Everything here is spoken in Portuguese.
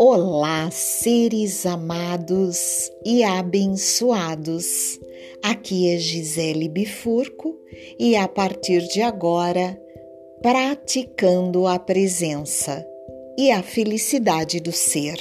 Olá, seres amados e abençoados. Aqui é Gisele Bifurco e a partir de agora, praticando a presença e a felicidade do ser.